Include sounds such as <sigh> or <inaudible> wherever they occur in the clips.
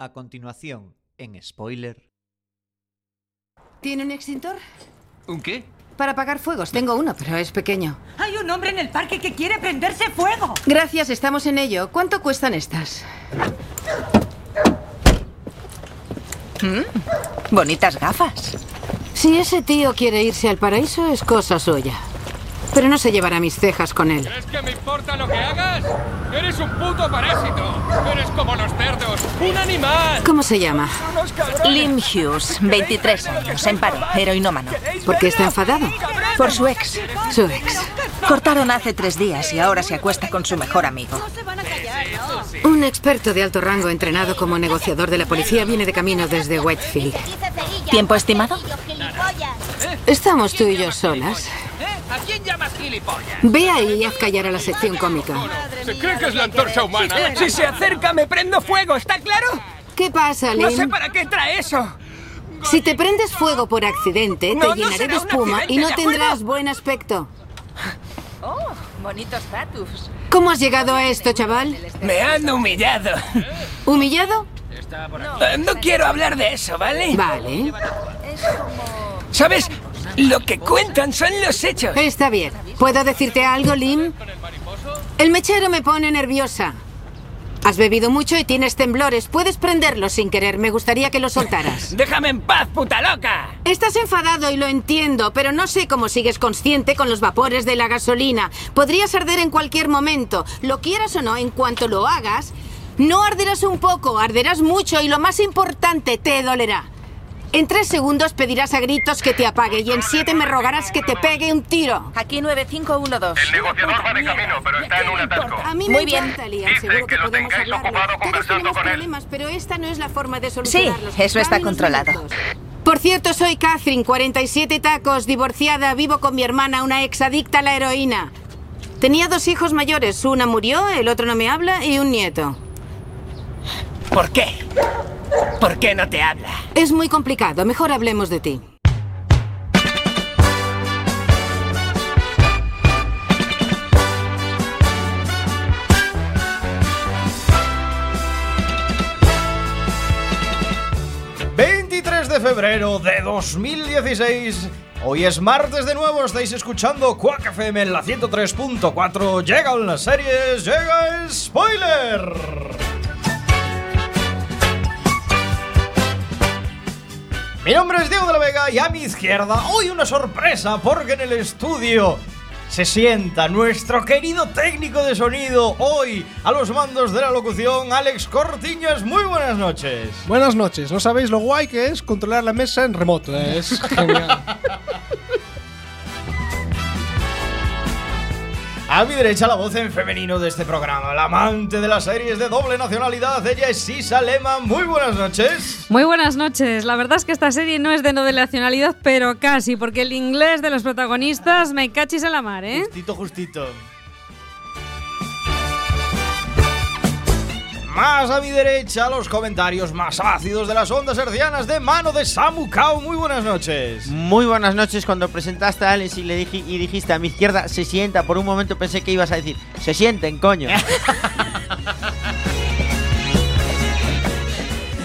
A continuación, en spoiler. ¿Tiene un extintor? ¿Un qué? Para apagar fuegos. Tengo uno, pero es pequeño. Hay un hombre en el parque que quiere prenderse fuego. Gracias, estamos en ello. ¿Cuánto cuestan estas? Mm, bonitas gafas. Si ese tío quiere irse al paraíso, es cosa suya. Pero no se llevará mis cejas con él. ¿Crees que me importa lo que hagas? Eres un puto parásito. Eres como los cerdos. Un animal. ¿Cómo se llama? Lim Hughes, 23 años, en paro, heroinómano. ¿Por qué está enfadado? Por su ex. Su ex. Cortaron hace tres días y ahora se acuesta con su mejor amigo. Un experto de alto rango entrenado como negociador de la policía viene de camino desde Whitefield. ¿Tiempo estimado? Estamos tú y yo solas. ¿A quién llamas gilipollas? Ve ahí y haz callar a la sección cómica. Se cree que es la antorcha humana. Si se acerca me prendo fuego, ¿está claro? ¿Qué pasa, No sé Lynn? para qué trae eso. Si te prendes fuego por accidente, No, te no llenaré de espuma y no ¿de tendrás buen aspecto. Oh, bonito status. ¿Cómo has llegado a esto, chaval? Me han humillado. ¿Humillado? Eh, No quiero hablar de eso, ¿vale? Vale. ¿Sabes? Lo que cuentan son los hechos. Está bien. ¿Puedo decirte algo, Lim? El mechero me pone nerviosa. Has bebido mucho y tienes temblores. Puedes prenderlo sin querer. Me gustaría que lo soltaras. <laughs> Déjame en paz, puta loca. Estás enfadado y lo entiendo, pero no sé cómo sigues consciente con los vapores de la gasolina. Podrías arder en cualquier momento. Lo quieras o no, en cuanto lo hagas, no arderás un poco, arderás mucho y lo más importante, te dolerá. En tres segundos pedirás a gritos que te apague y en siete me rogarás que te pegue un tiro. Aquí 9512. El negociador va de camino, pero está en un atasco. A mí Muy me bien. encanta, Liam. Dice Seguro que, que lo podemos tengáis hablarlo. ocupado Todos conversando tenemos con él. pero esta no es la forma de solucionarlos. eso está controlado. minutos. Por cierto, soy Catherine, 47 tacos, divorciada, vivo con mi hermana, una ex adicta a la heroína. Tenía dos hijos mayores, una murió, el otro no me habla y un nieto. ¿Por qué? ¿Por qué no te habla? Es muy complicado, mejor hablemos de ti. ...23 de febrero de 2016... Hoy es martes de nuevo, estáis escuchando Quack FM en la 103.4... Llegan las series, llega Spoiler. Mi nombre es Diego de la Vega y a mi izquierda hoy una sorpresa porque en el estudio se sienta nuestro querido técnico de sonido hoy a los mandos de la locución Alex Cortiñas. Muy buenas noches. Buenas noches. No sabéis lo guay que es controlar la mesa en remoto. ¿eh? Es genial. <laughs> A mi derecha la voz en femenino de este programa, la amante de las series de doble nacionalidad, ella es Sisa Lema. Muy buenas noches. Muy buenas noches. La verdad es que esta serie no es de de nacionalidad, pero casi, porque el inglés de los protagonistas me cachis en la mar, ¿eh? Justito, justito. Más a mi derecha, los comentarios más ácidos de las ondas hercianas de mano de Samu Kao. Muy buenas noches. Muy buenas noches. Cuando presentaste a Alex y le dije y dijiste a mi izquierda se sienta, por un momento pensé que ibas a decir se sienten, coño. <laughs>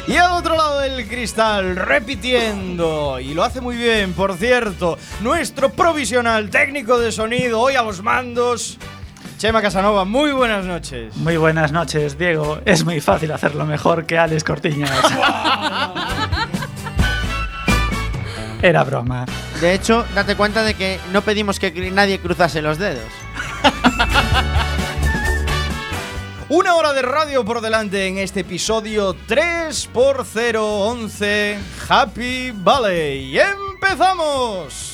Y al otro lado del cristal, repitiendo, y lo hace muy bien, por cierto, nuestro provisional técnico de sonido, hoy a los mandos, Chema Casanova. Muy buenas noches. Muy buenas noches, Diego. Es muy fácil hacerlo mejor que Alex Cortiñas. <laughs> Era broma. De hecho, date cuenta de que no pedimos que nadie cruzase los dedos. <laughs> Una hora de radio por delante en este episodio 3x011 Happy Valley. ¡Empezamos!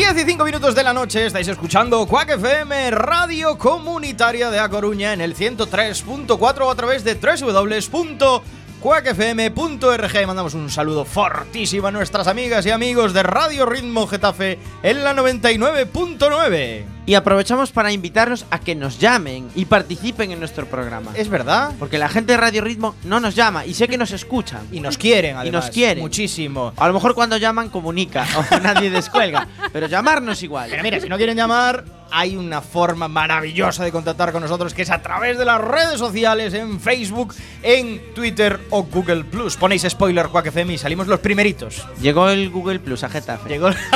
Diez y cinco minutos de la noche estáis escuchando Quack FM, radio comunitaria de A Coruña en el 103.4 o a través de www cuacfm.org. Mandamos un saludo fortísimo a nuestras amigas y amigos de Radio Ritmo Getafe en la 99.9. Y aprovechamos para invitarlos a que nos llamen y participen en nuestro programa. Es verdad. Porque la gente de Radio Ritmo no nos llama y sé que nos escuchan. Y nos quieren, Y además. nos quieren. Muchísimo. A lo mejor cuando llaman comunica o nadie descuelga. <laughs> pero llamarnos igual. Pero mira, si no quieren llamar, hay una forma maravillosa de contactar con nosotros que es a través de las redes sociales, en Facebook, en Twitter o Google Plus. Ponéis spoiler Quack FM y salimos los primeritos. Llegó el Google Plus a Getafe. Llegó el- <laughs>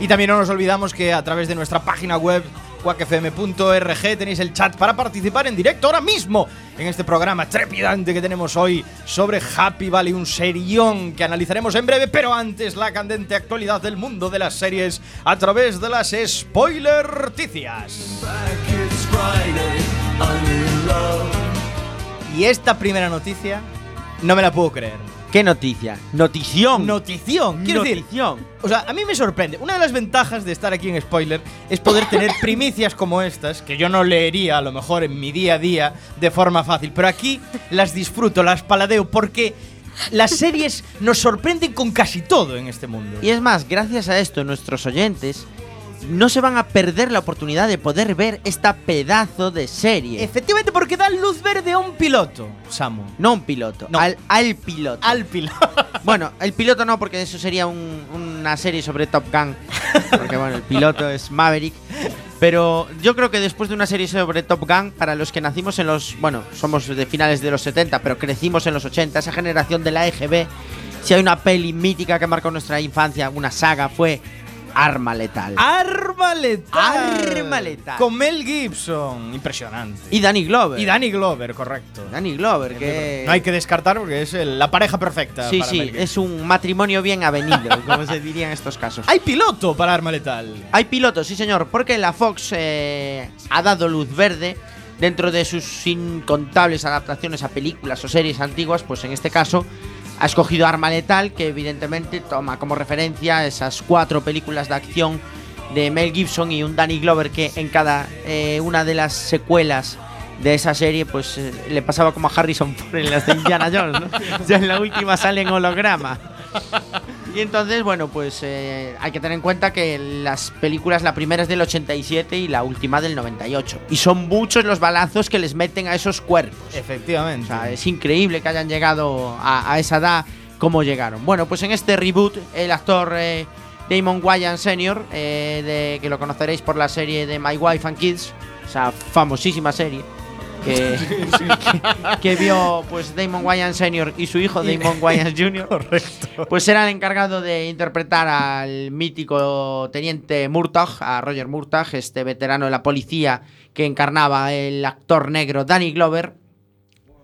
Y también no nos olvidamos que a través de nuestra página web quackfm.org tenéis el chat para participar en directo ahora mismo en este programa trepidante que tenemos hoy sobre Happy Valley, un serión que analizaremos en breve, pero antes la candente actualidad del mundo de las series a través de las spoilerticias. Y esta primera noticia no me la puedo creer. ¿Qué noticia? Notición. Notición, quiero decir. Notición. O sea, a mí me sorprende. Una de las ventajas de estar aquí en Spoiler es poder tener <laughs> primicias como estas, que yo no leería a lo mejor en mi día a día de forma fácil, pero aquí las disfruto, las paladeo, porque las series nos sorprenden con casi todo en este mundo. Y es más, gracias a esto, nuestros oyentes no se van a perder la oportunidad de poder ver esta pedazo de serie. Efectivamente, porque da luz verde a un piloto, Samu. No un piloto, al, al piloto. Al piloto. <laughs> Bueno, el piloto no, porque eso sería un- una serie sobre Top Gun. Porque bueno, el piloto es Maverick. Pero yo creo que después de una serie sobre Top Gun, para los que nacimos en los. Bueno, somos de finales de los 70, pero crecimos en los 80, esa generación de la EGB, si hay una peli mítica que marcó nuestra infancia, una saga, fue Arma Letal. Arma letal. Arma letal. Con Mel Gibson. Impresionante. Y Danny Glover. Y Danny Glover, correcto. Danny Glover, que. No hay que descartar porque es la pareja perfecta. Sí, para sí, Mel es un matrimonio bien avenido, <laughs> como se diría en estos casos. Hay piloto para Arma Letal. Hay pilotos, sí señor, porque la Fox eh, ha dado luz verde dentro de sus incontables adaptaciones a películas o series antiguas, pues en este caso ha escogido Arma Letal, que evidentemente toma como referencia esas cuatro películas de acción de Mel Gibson y un Danny Glover que en cada eh, una de las secuelas de esa serie pues eh, le pasaba como a Harrison Ford en las de Indiana Jones. <laughs> Ya en la última sale en holograma. Y entonces, bueno, pues eh, hay que tener en cuenta que las películas, la primera es del 87 y la última del 98. Y son muchos los balazos que les meten a esos cuerpos. Efectivamente. O sea, es increíble que hayan llegado a, a esa edad como llegaron. Bueno, pues en este reboot, el actor eh, Damon Wayans Sr., eh, de, que lo conoceréis por la serie de My Wife and Kids, o sea, famosísima serie. Que, <laughs> que- que vio pues Damon Wayans Sr. y su hijo Damon Wayans Jr. Correcto. Pues era el encargado de interpretar al mítico teniente Murtaugh, a Roger Murtaugh, este veterano de la policía que encarnaba el actor negro Danny Glover.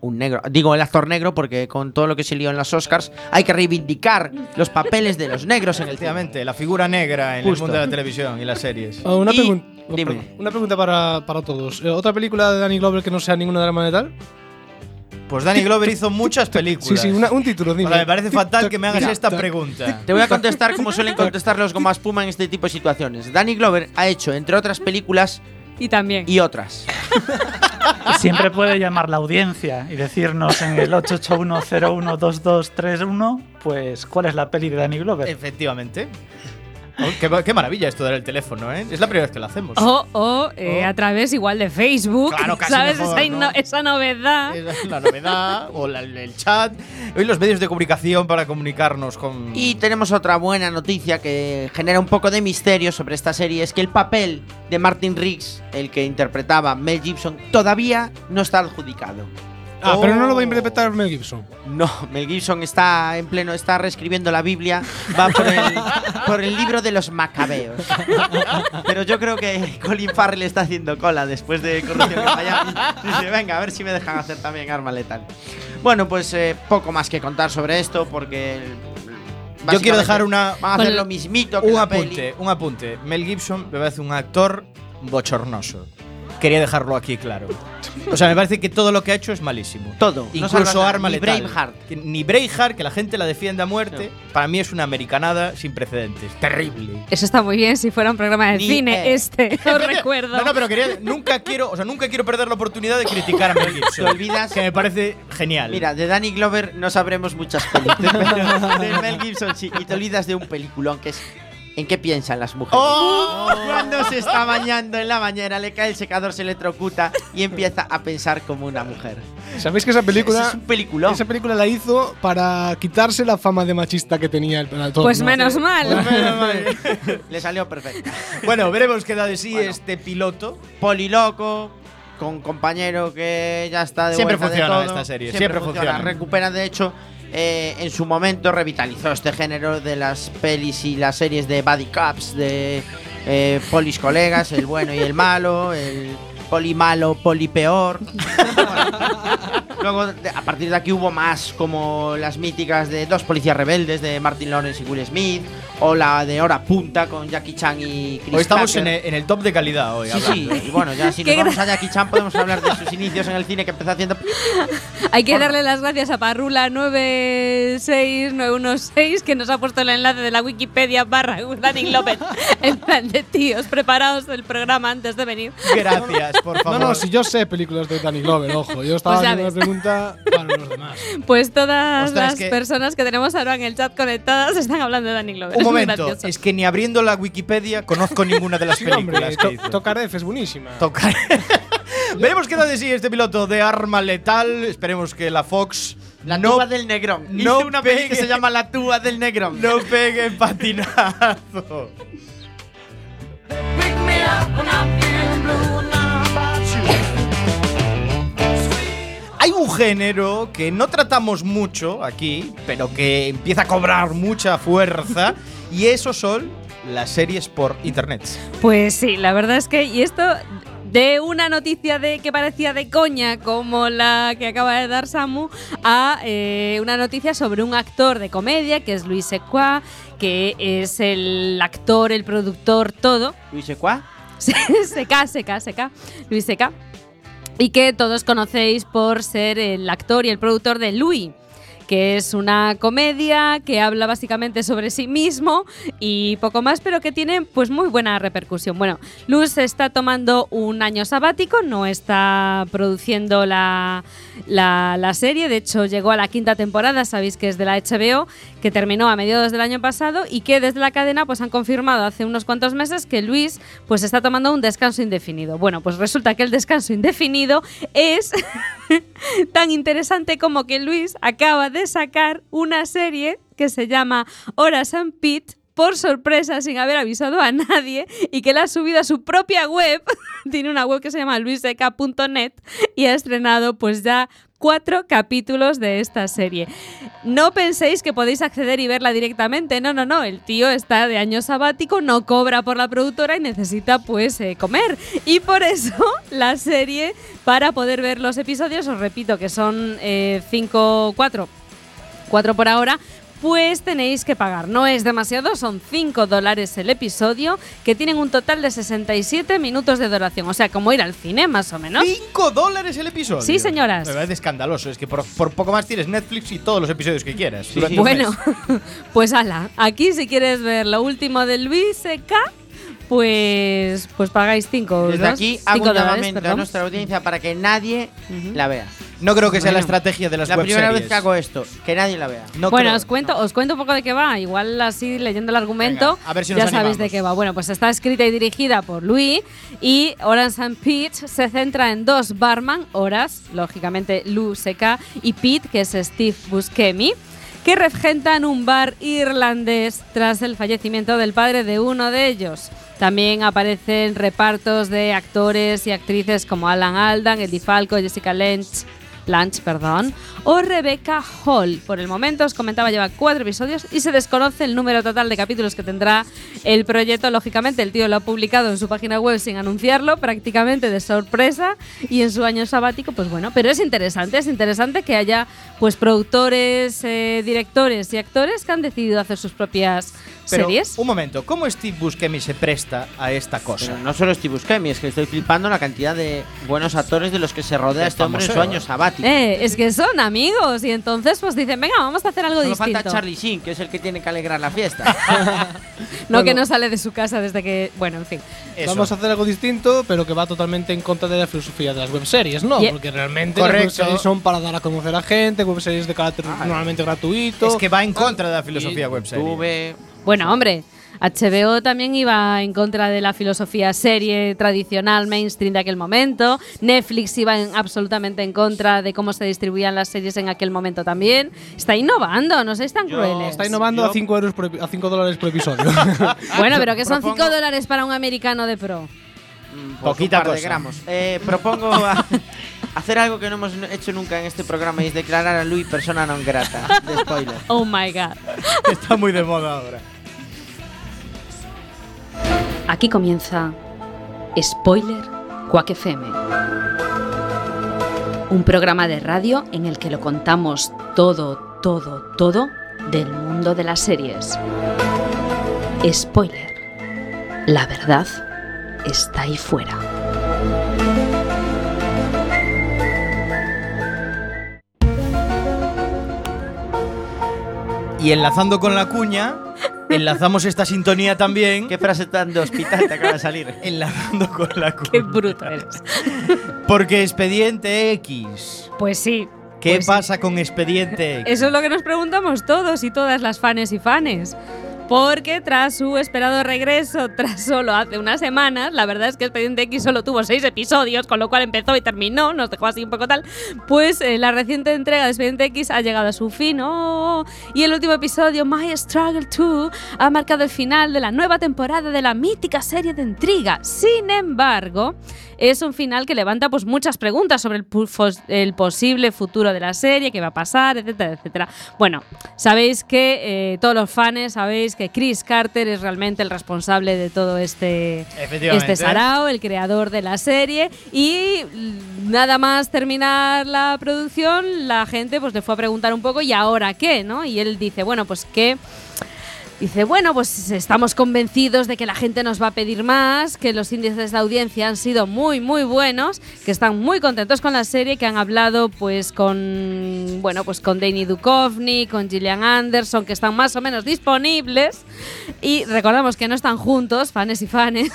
Un negro, digo el actor negro porque con todo lo que se lió en los Oscars hay que reivindicar los papeles de los negros en el cine. Efectivamente, la figura negra en Justo. el mundo de la televisión y las series. Ah, una, Y- pregun- oh, dime. perdón. una pregunta para, para todos. Eh, ¿Otra película de Danny Glover que no sea ninguna de Arma Letal? Pues Danny Glover hizo muchas películas. Sí, sí, una- un título, O dime. sea, me parece fatal que me hagas Mira, esta ta- pregunta. Te voy a contestar como suelen contestar los goma espuma en este tipo de situaciones. Danny Glover ha hecho, entre otras películas, Y también. y otras. Siempre puede llamar la audiencia y decirnos en el 881012231, pues, cuál es la peli de Danny Glover. Efectivamente. Oh, qué, qué maravilla esto del teléfono, ¿eh? Es la primera vez que lo hacemos. O, o, eh, Oh. a través igual de Facebook. Claro, casi ¿Sabes? mejor, esa, ¿no? esa novedad. Esa es la novedad, o la- el chat, hoy los medios de comunicación para comunicarnos con... Y tenemos otra buena noticia que genera un poco de misterio sobre esta serie, es que el papel de Martin Riggs, el que interpretaba Mel Gibson, todavía no está adjudicado. Ah, pero no lo va a Oh. interpretar Mel Gibson. No, Mel Gibson está en pleno, está reescribiendo la Biblia, va por el, por el libro de los macabeos. Pero yo creo que Colin Farrell está haciendo cola después de Corrupción en Miami. Dice, venga, a ver si me dejan hacer también arma letal. Bueno, pues eh, poco más que contar sobre esto porque... Yo quiero dejar una, Van a hacer lo mismito que un la apunte, peli. un apunte. Mel Gibson me parece un actor bochornoso. Quería dejarlo aquí claro. O sea, me parece que todo lo que ha hecho es malísimo. Todo. No Incluso nada, Arma ni Letal. Braveheart. Que- Ni Braveheart, que la gente la defiende a muerte, para mí es una americanada sin precedentes. Terrible. Eso está muy bien si fuera un programa de Ni- cine eh. este, <laughs> os recuerdo. No, no, pero quería, nunca quiero, o sea, nunca quiero perder la oportunidad de criticar a Mel Gibson. Te olvidas- Que me parece genial. Mira, de Danny Glover no sabremos muchas películas, <laughs> pero de Mel Gibson sí. Y te olvidas de un peliculón que es ¿En qué piensan las mujeres? ¡Oh! Cuando se está bañando en la bañera, le cae el secador, se electrocuta y empieza a pensar como una mujer. ¿Sabéis que esa película. Es un peliculón. Esa película la hizo para quitarse la fama de machista que tenía el actor. Pues ¿no? menos mal. <laughs> Le salió perfecto. <laughs> Bueno, veremos qué da de sí este piloto. Poliloco, con compañero que ya está de Siempre vuelta de funciona todo. esta serie, siempre funciona. Recupera, de hecho, eh, en su momento revitalizó este género de las pelis y las series de Buddy de eh, polis colegas, el bueno y el malo, el poli malo, poli peor. <laughs> Luego, a partir de aquí hubo más, como las míticas de Dos Policías Rebeldes de Martin Lawrence y Will Smith, o la de Hora Punta con Jackie Chan y Chris Hoy estamos en el, en el top de calidad hoy. Sí, sí, hablando. y bueno, ya si <laughs> nos vamos a Jackie Chan podemos hablar de sus inicios en el cine que empezó haciendo... <laughs> Hay que darle las gracias a Parrula96916 que nos ha puesto el enlace de la Wikipedia barra Danny López. <laughs> En plan de tíos, preparaos el programa antes de venir. Gracias, por No, favor. no, si yo sé películas de Danny Glover, ojo. Yo estaba Pues pregunta para los demás. Pues todas Ostras, las que- personas que tenemos ahora en el chat conectadas están hablando de Danny Glover. Un Es momento, es que ni abriendo la Wikipedia conozco ninguna de las Sí, hombre, películas que to- hizo. Tokaref es buenísima. Tocar. <laughs> Veremos qué da de sí este piloto de arma letal. Esperemos que la Fox La no, tuba del Negrón. no Hice una peli que pegue- se llama La tuba del Negrón. no pegue patinazo. Un género que no tratamos mucho aquí, pero que empieza a cobrar mucha fuerza, <laughs> y eso son las series por internet. Pues sí, la verdad es que, y esto de una noticia de que parecía de coña, como la que acaba de dar Samu, a eh, una noticia sobre un actor de comedia, que es Luis Sequá, que es el actor, el productor, todo. Luis Ecuá. <laughs> Seca, Seca, Seca, Luis Seca. Y que todos conocéis por ser el actor y el productor de Louis que es una comedia que habla básicamente sobre sí mismo y poco más, pero que tiene pues muy buena repercusión. Bueno, Luz está tomando un año sabático, no está produciendo la, la, la serie, de hecho llegó a la quinta temporada, sabéis que es de la HBO, que terminó a mediados del año pasado y que desde la cadena pues han confirmado hace unos cuantos meses que Luis pues está tomando un descanso indefinido. Bueno, pues resulta que el descanso indefinido es <laughs> tan interesante como que Luis acaba de sacar una serie que se llama Horas and Pete por sorpresa sin haber avisado a nadie y que la ha subido a su propia web. <laughs> Tiene una web que se llama luiseca.net y ha estrenado pues ya cuatro capítulos de esta serie. No penséis que podéis acceder y verla directamente, no, no, no, el tío está de año sabático, no cobra por la productora y necesita pues eh, comer. Y por eso <laughs> la serie, para poder ver los episodios, os repito que son eh, cinco, cuatro, cuatro por ahora, pues tenéis que pagar. No es demasiado, son 5 dólares el episodio, que tienen un total de 67 minutos de duración. O sea, como ir al cine, más o menos. ¿5 dólares el episodio? Sí, señoras. Me parece escandaloso. Es que por, por poco más tienes Netflix y todos los episodios que quieras. Bueno, <laughs> pues ala, aquí si quieres ver lo último de Luis CK, pues, pues pagáis 5 Desde aquí hago un llamamiento a nuestra audiencia para que nadie la vea. No creo que sea la estrategia de las La web primera vez que hago esto, que nadie la vea. No bueno, creo- os cuento, os cuento un poco de qué va. Igual así leyendo el argumento, Venga, a ver si ya sabéis de qué va. Bueno, pues está escrita y dirigida por Louis y Orange and Pete se centra en dos barman, Horas, lógicamente Lou Seca, y Pete, que es Steve Buscemi, que regentan un bar irlandés tras el fallecimiento del padre de uno de ellos. También aparecen repartos de actores y actrices como Alan Aldan, Eddie Falco, Jessica Lange, Blanche, perdón, o Rebecca Hall. Por el momento, os comentaba, lleva cuatro episodios y se desconoce el número total de capítulos que tendrá el proyecto. Lógicamente, el tío lo ha publicado en su página web sin anunciarlo, prácticamente de sorpresa, y en su año sabático, pues bueno, pero es interesante, es interesante que haya pues productores, eh, directores y actores que han decidido hacer sus propias Pero, series. un momento, ¿cómo Steve Buscemi se presta a esta cosa? Pero no solo Steve Buscemi, es que estoy flipando la cantidad de buenos actores de los que se rodea este hombre en su año sabático. Eh, es que son amigos y entonces pues dicen, venga, vamos a hacer algo Solo distinto. falta Charlie Sheen, que es el que tiene que alegrar la fiesta. <laughs> No que Bueno. no sale de su casa desde que, bueno, en fin. Eso. Vamos a hacer algo distinto, pero que va totalmente en contra de la filosofía de las webseries, ¿no? Yeah. Porque realmente Correcto. las webseries son para dar a conocer a gente, webseries de carácter normalmente gratuito. Es que va en contra de la filosofía web serie. Tuve. Bueno, hombre, HBO también iba en contra de la filosofía serie tradicional mainstream de aquel momento. Netflix iba en- absolutamente en contra de cómo se distribuían las series en aquel momento también. Está innovando, no seáis tan Yo- crueles. Está innovando Yo- a 5 euros por epi- a 5 dólares por episodio. <laughs> <laughs> Bueno, pero que son propongo- 5 dólares para un americano de pro. mm, pues, Poquita de gramos. Eh, propongo <laughs> a- hacer algo que no hemos hecho nunca en este programa y es declarar a Luis persona non grata. De spoiler. Oh my god. Está muy de moda ahora. Aquí comienza Spoiler Quack FM. Un programa de radio en el que lo contamos todo, todo, todo del mundo de las series. Spoiler. La verdad está ahí fuera. Y enlazando con la cuña, enlazamos esta sintonía también. ¿Qué frase tan de hospital te acaba de salir? <laughs> Enlazando con la cuña. Qué bruto eres. Porque Expediente X. Pues sí. ¿Qué pues sí. pasa con Expediente <laughs> X? Eso es lo que nos preguntamos todos y todas las fanes y fanes. Porque tras su esperado regreso, <laughs> tras solo hace unas semanas, la verdad es que Expediente X solo tuvo seis episodios, con lo cual empezó y terminó, nos dejó así un poco tal. Pues eh, la reciente entrega de Expediente X ha llegado a su fin. ¡oh! Y el último episodio, My Struggle 2, ha marcado el final de la nueva temporada de la mítica serie de intriga. Sin embargo, es un final que levanta pues muchas preguntas sobre el, posible futuro de la serie, qué va a pasar, etcétera, etcétera. Bueno, sabéis que eh, todos los fans sabéis que Chris Carter es realmente el responsable de todo este este sarao, el creador de la serie y nada más terminar la producción, la gente pues le fue a preguntar un poco y ahora qué, ¿no? Y él dice, bueno, pues que Dice, bueno, pues estamos convencidos de que la gente nos va a pedir más, que los índices de audiencia han sido muy, muy buenos, que están muy contentos con la serie, que han hablado pues con, bueno, pues con Danny Duchovny, con Gillian Anderson, que están más o menos disponibles. Y recordamos que no están juntos, fans y fans.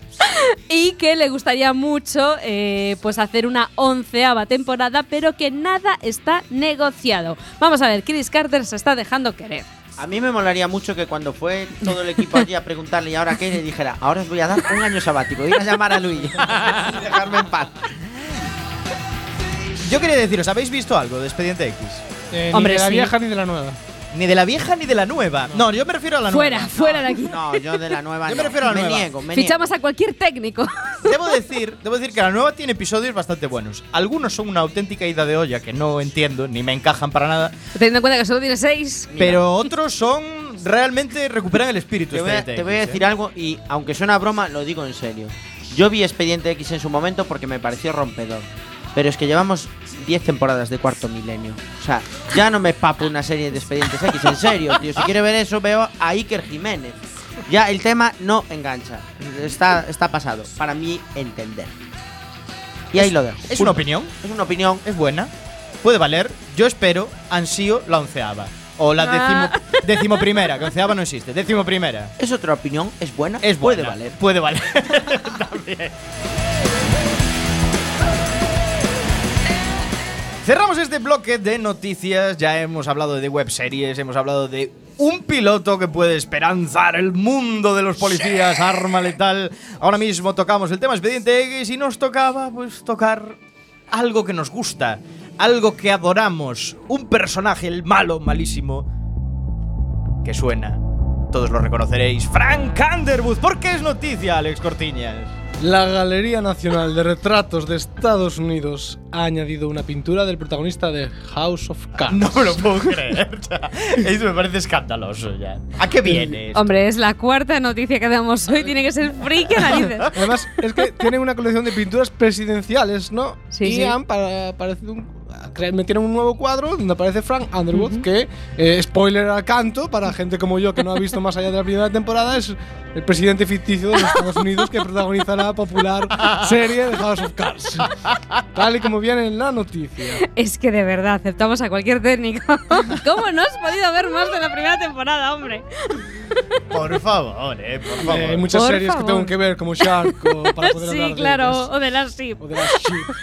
<laughs> y que le gustaría mucho eh, pues hacer una onceava temporada, pero que nada está negociado. Vamos a ver, Chris Carter se está dejando querer. A mí me molaría mucho que cuando fue todo el equipo allí a preguntarle y ahora qué, le dijera, ahora os voy a dar un año sabático, ir a llamar a Luis <laughs> y dejarme en paz. Yo quería deciros, ¿habéis visto algo de Expediente X? Eh, Hombre, ni de la sí. vieja ni de la nueva. Ni de la vieja ni de la nueva. No, yo me refiero a la Fuera, nueva. fuera de aquí. No, yo de la nueva Yo no. me refiero a la me nueva. niego, me Fichamos a cualquier técnico. Debo decir, debo decir que la nueva tiene episodios bastante buenos. Algunos son una auténtica ida de olla que no entiendo ni me encajan para nada, Teniendo en cuenta que solo tiene seis. pero otros son realmente recuperan el espíritu. Te voy, a, Expediente te voy a X, decir ¿eh? algo y aunque suena a broma, lo digo en serio. Yo vi Expediente X en su momento porque me pareció rompedor. Pero es que llevamos 10 temporadas de cuarto milenio. O sea, ya no me papo una serie de Expedientes X, en serio, tío. Si quiere ver eso, veo a Iker Jiménez. Ya el tema no engancha. Está, está pasado, para mí entender. Y ahí lo dejo. Es una opinión, Es una opinión. es buena, puede valer. Yo espero ansío la onceava. O la Ah. décimo, <laughs> décimo primera, que onceava no existe. Décimo primera. Es otra opinión, es buena, Es puede buena, valer. Puede valer. <laughs> También. Cerramos este bloque de noticias. Ya hemos hablado de webseries, hemos hablado de un piloto que puede esperanzar el mundo de los policías, arma letal. Ahora mismo tocamos el tema expediente X y nos tocaba pues tocar algo que nos gusta, algo que adoramos, un personaje, el malo, malísimo, que suena. Todos lo reconoceréis. Frank Underwood. ¿Por qué es noticia, Alex Cortiñas? La Galería Nacional de Retratos de Estados Unidos ha añadido una pintura del protagonista de House of Cards. No me lo puedo creer. o sea, Esto me parece escandaloso ya. ¿A qué viene? esto? Hombre, es la cuarta noticia que damos hoy. Tiene que ser friki a narices. Además, es que tienen una colección de pinturas presidenciales, ¿no? Sí, y sí. han parecido un- metieron un nuevo cuadro donde aparece Frank Underwood, que, eh, spoiler al canto, para gente como yo que no ha visto más allá de la primera temporada, es el presidente ficticio de los Estados Unidos que protagoniza la popular serie de House of Cards. Tal y como viene en la noticia. <laughs> Es que de verdad aceptamos a cualquier técnico. <laughs> ¿Cómo no has podido ver más de la primera temporada, hombre? <laughs> Por favor, eh, por favor. Eh, hay muchas Por series favor. que tengo que ver, como Shark, o para poder hablar sí, de claro, ellas. o de las SIP. O de las Sheep.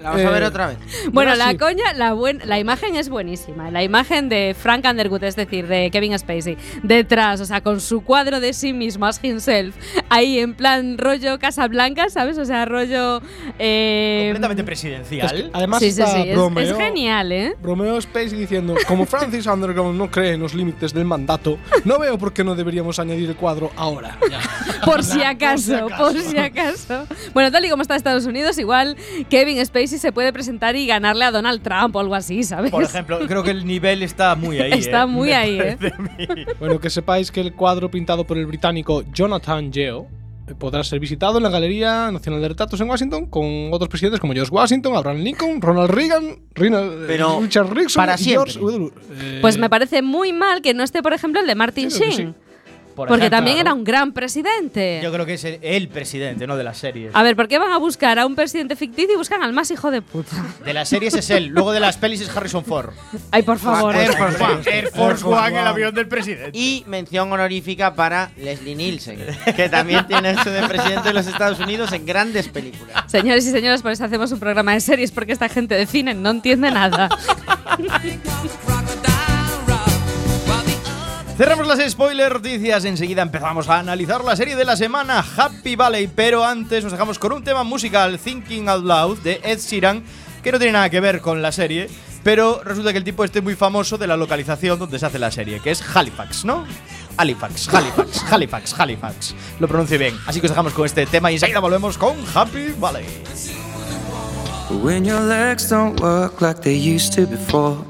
La vamos a ver Eh, otra vez. Bueno, la SIP. coña, la, buen, la imagen es buenísima. La imagen de Frank Underwood, es decir, de Kevin Spacey, detrás, o sea, con su cuadro de sí mismo, as himself, ahí en plan rollo Casablanca, ¿sabes? O sea, rollo. eh, Completamente Es presidencial. que además sí, sí, está sí, es, Bromeo- es genial, ¿eh? Bromeo Space diciendo, como Francis Underground no cree en los límites del mandato, no veo por qué no deberíamos añadir el cuadro ahora. <laughs> Por si acaso, por si acaso. Bueno, tal y como está Estados Unidos, igual Kevin Spacey se puede presentar y ganarle a Donald Trump o algo así, ¿sabes? Por ejemplo, creo que el nivel está muy ahí. <laughs> Está eh, muy me ahí, eh. Bueno, que sepáis que el cuadro pintado por el británico Jonathan Yeo podrá ser visitado en la Galería Nacional de Retratos en Washington con otros presidentes como George Washington, Abraham Lincoln, Ronald Reagan, Rina- eh, Pero Richard Nixon para y siempre. George W. Eh, Pues me parece muy mal que no esté, por ejemplo, el de Martin Sheen. Por Porque ejemplo, también claro. era un gran presidente. Yo creo que es el, el presidente, no de las series. A ver, ¿por qué van a buscar a un presidente ficticio y buscan al más hijo de puta? De las series es él, luego de las pelis es Harrison Ford. Ay, por favor. Air Force One. Air Force One, el avión del presidente. Y mención honorífica para Leslie Nielsen, que también tiene esto de presidente de los Estados Unidos en grandes películas. Señores y señoras, por eso hacemos un programa de series, porque esta gente de cine no entiende nada. <laughs> Cerramos las spoiler noticias. Enseguida empezamos a analizar la serie de la semana Happy Valley. Pero antes nos dejamos con un tema musical, Thinking Out Loud, de Ed Sheeran, que no tiene nada que ver con la serie. Pero resulta que el tipo este es muy famoso de la localización donde se hace la serie, que es Halifax, ¿no? Halifax, Halifax, <laughs> Halifax, Halifax. Lo pronuncio bien. Así que os dejamos con este tema y enseguida volvemos con Happy Valley. When your legs don't work like they used to before.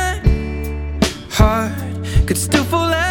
heart could still fall as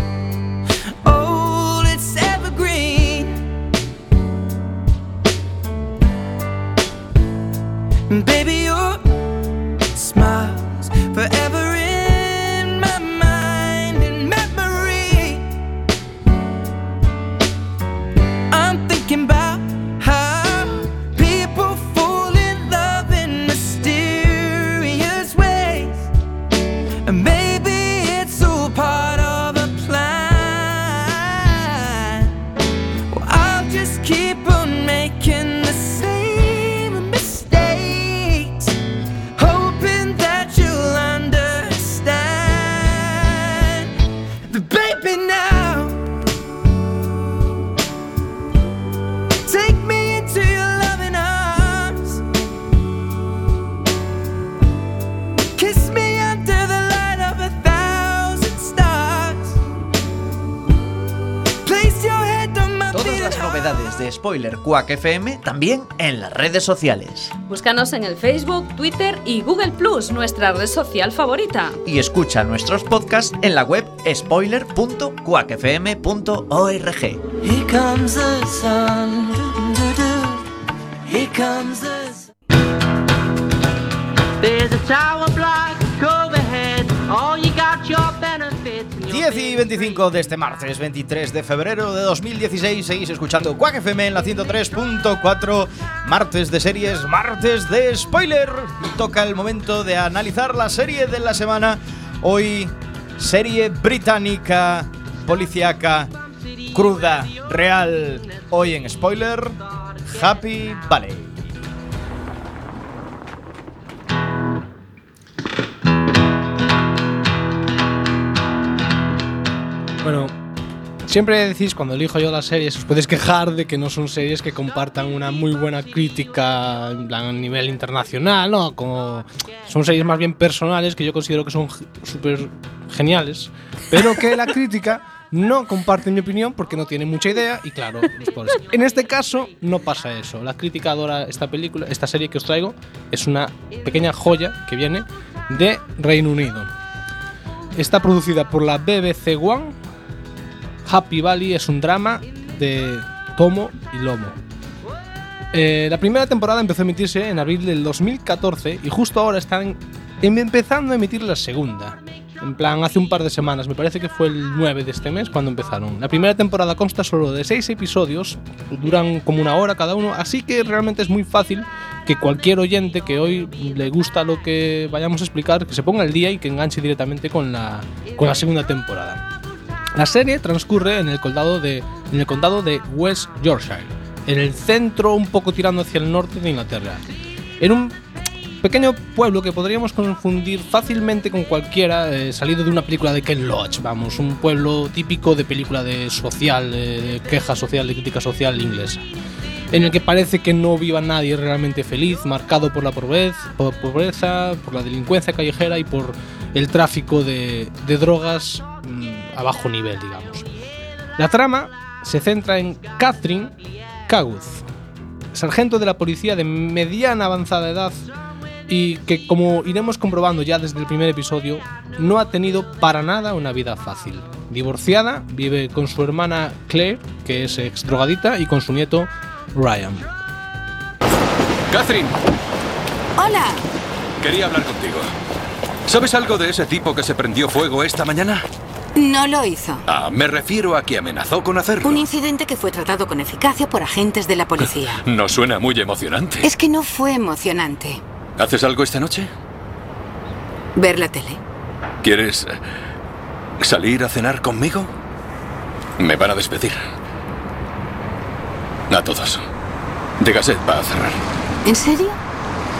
baby, Spoiler Quack FM también en las redes sociales. Búscanos en el Facebook, Twitter y Google Plus, nuestra red social favorita. Y escucha nuestros podcasts en la web spoiler.quackfm.org. There's a tower block 10 y 25 de este martes 23 de febrero de 2016 seguís escuchando Quack FM en la 103.4 martes de series, martes de spoiler. Toca el momento de analizar la serie de la semana. Hoy serie británica policíaca cruda real. Hoy en spoiler Happy Valley Bueno, siempre decís cuando elijo yo las series, os podéis quejar de que no son series que compartan una muy buena crítica a nivel internacional, ¿no? Como son series más bien personales que yo considero que son súper geniales, pero que la crítica no comparte mi opinión porque no tiene mucha idea y claro, los. En este caso no pasa eso. La crítica adora esta película, esta serie que os traigo es una pequeña joya que viene de Reino Unido. Está producida por la BBC One Happy Valley es un drama de tomo y lomo. Eh, la primera temporada empezó a emitirse en abril del 2014 y justo ahora están em- empezando a emitir la segunda. En plan, hace un par de semanas, me parece que fue el 9 de este mes cuando empezaron. La primera temporada consta solo de 6 episodios, duran como una hora cada uno, así que realmente es muy fácil que cualquier oyente que hoy le gusta lo que vayamos a explicar, que se ponga al día y que enganche directamente con la segunda temporada. La serie transcurre en el condado de, en el condado de West Yorkshire, en el centro un poco tirando hacia el norte de Inglaterra. En un pequeño pueblo que podríamos confundir fácilmente con cualquiera eh, salido de una película de Ken Loach, vamos, un pueblo típico de película de social, de queja social, de crítica social inglesa en el que parece que no viva nadie realmente feliz, marcado por la pobreza, por, pobreza, por la delincuencia callejera y por el tráfico de, de drogas mm, a bajo nivel, digamos. La trama se centra en Catherine Caguth, sargento de la policía de mediana avanzada edad y que, como iremos comprobando ya desde el primer episodio, no ha tenido para nada una vida fácil. Divorciada, vive con su hermana Claire, que es ex drogadita, y con su nieto Ryan. Catherine, Hola. quería hablar contigo. ¿Sabes algo de ese tipo que se prendió fuego esta mañana? No lo hizo. Ah, me refiero a que amenazó con hacerlo. Un incidente que fue tratado con eficacia por agentes de la policía. <laughs> No suena muy emocionante. Es que no fue emocionante. ¿Haces algo esta noche? Ver la tele. ¿Quieres eh, salir a cenar conmigo? Me van a despedir. A todos. The Gazette va a cerrar. ¿En serio?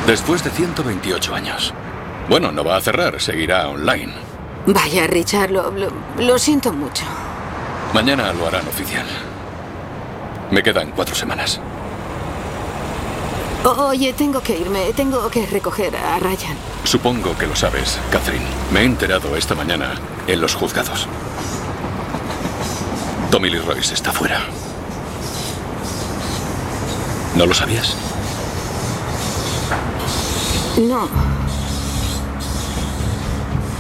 Después de 128 años. Bueno, no va a cerrar, seguirá online. Vaya, Richard, lo, lo- lo siento mucho. Mañana lo harán oficial. Me quedan cuatro semanas. Oye, tengo que irme. Tengo que recoger a Ryan. Supongo que lo sabes, Catherine. Me he enterado esta mañana en los juzgados. Tommy Lee Royce está fuera. ¿No lo sabías? No.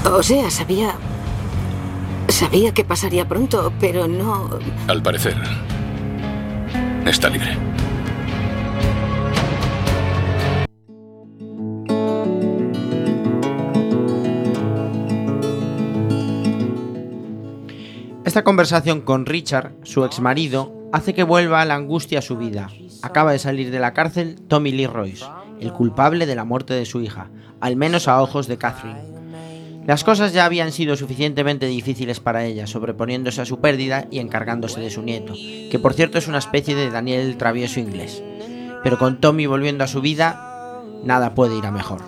O sea, sabía... Sabía que pasaría pronto, pero no... Al parecer, está libre. Esta conversación con Richard, su exmarido, hace que vuelva la angustia a su vida. Acaba de salir de la cárcel Tommy Lee Royce, el culpable de la muerte de su hija, al menos a ojos de Catherine. Las cosas ya habían sido suficientemente difíciles para ella, sobreponiéndose a su pérdida y encargándose de su nieto, que por cierto es una especie de Daniel el travieso inglés. Pero con Tommy volviendo a su vida, nada puede ir a mejor.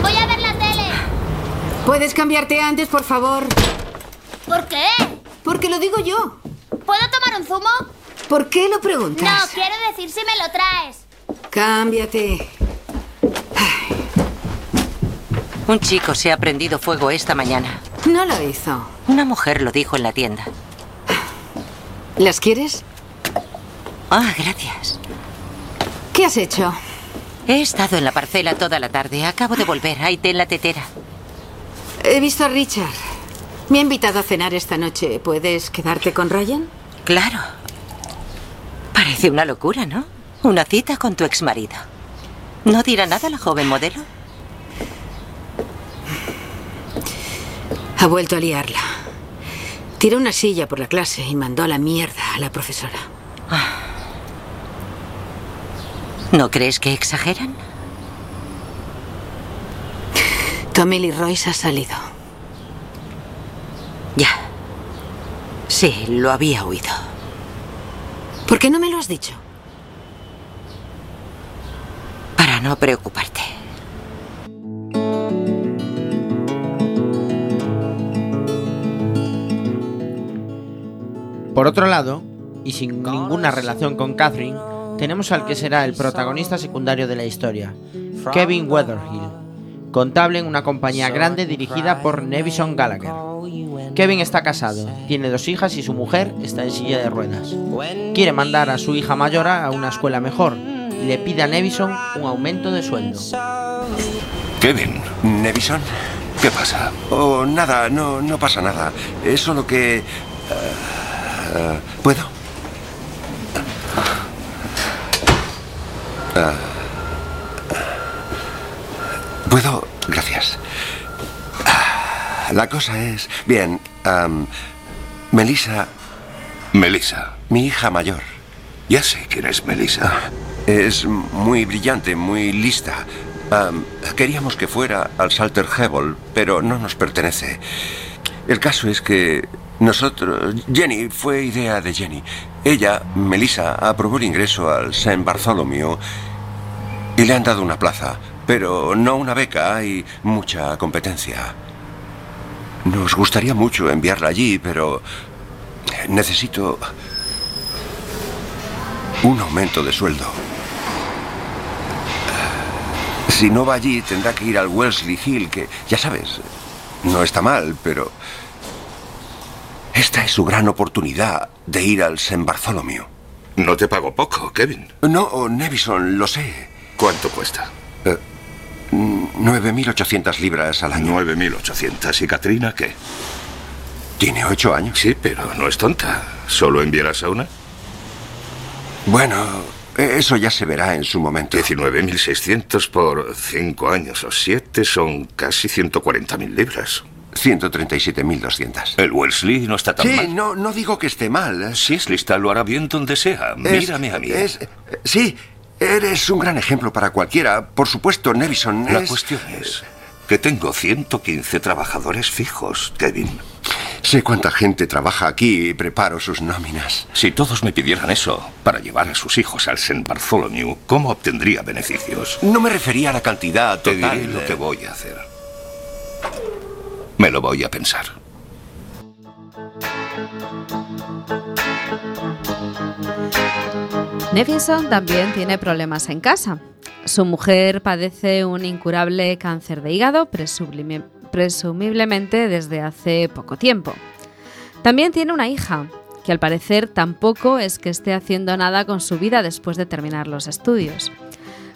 Voy a ver la tele. ¿Puedes cambiarte antes, por favor? ¿Por qué? Porque lo digo yo. ¿Puedo tomar un zumo? ¿Por qué lo preguntas? No, quiero decir si me lo traes. Cámbiate. Un chico se ha prendido fuego esta mañana. No lo hizo. Una mujer lo dijo en la tienda. ¿Las quieres? Ah, gracias. ¿Qué has hecho? He estado en la parcela toda la tarde. Acabo de volver. Ahí té en la tetera. He visto a Richard. Me ha invitado a cenar esta noche. ¿Puedes quedarte con Ryan? Claro. Parece una locura, ¿no? Una cita con tu exmarido. ¿No dirá nada la joven modelo? Ha vuelto a liarla. Tiró una silla por la clase y mandó a la mierda a la profesora. ¿No crees que exageran? Tommy Lee Royce ha salido. Ya. Sí, lo había oído. ¿Por qué no me lo has dicho? Para no preocuparte. Por otro lado, y sin ninguna relación con Catherine, tenemos al que será el protagonista secundario de la historia, Kevin Weatherhill, contable en una compañía grande dirigida por Nevison Gallagher. Kevin está casado, tiene dos hijas y su mujer está en silla de ruedas. Quiere mandar a su hija mayor a una escuela mejor y le pide a Nevison un aumento de sueldo. Kevin. ¿Nevison? ¿Qué pasa? Oh, nada, no, no pasa nada. Es solo que... eh, ¿Puedo? Ah. ¿Puedo? Gracias. Ah, La cosa es... Bien, Melissa... Melissa. Mi hija mayor. Ya sé quién es Melissa. Es muy brillante, muy lista. Am, queríamos que fuera al Salter Hebel, pero no nos pertenece. El caso es que nosotros... Jenny, fue idea de Jenny. Ella, Melissa, aprobó el ingreso al St. Bartholomew y le han dado una plaza, pero no una beca, hay mucha competencia. Nos gustaría mucho enviarla allí, pero necesito un aumento de sueldo. Si no va allí, tendrá que ir al Wellesley Hill, que, ya sabes, no está mal, pero... Esta es su gran oportunidad de ir al St. Bartholomew. No te pago poco, Kevin. No, Nevison, lo sé. ¿Cuánto cuesta? Eh, 9.800 libras al año. 9.800. ¿Y Katrina qué? Tiene ocho años. Sí, pero no es tonta. ¿Solo enviarás a una? Bueno, eso ya se verá en su momento. 19.600 por cinco años o siete son casi 140.000 libras. 137.200. El Wellesley no está tan Sí, mal. no, no digo que esté mal. Si es lista, lo hará bien donde sea. Es- Mírame a mí. es- sí, eres un gran ejemplo para cualquiera. Por supuesto, Nevison La es... cuestión es que tengo 115 trabajadores fijos, Kevin. Sé cuánta gente trabaja aquí y preparo sus nóminas. Si todos me pidieran eso para llevar a sus hijos al St. Bartholomew, ¿cómo obtendría beneficios? No me refería a la cantidad Te total. diré lo que voy a hacer. Me lo voy a pensar. Nevinson también tiene problemas en casa. Su mujer padece un incurable cáncer de hígado, presumiblemente desde hace poco tiempo. También tiene una hija, que al parecer tampoco es que esté haciendo nada con su vida después de terminar los estudios.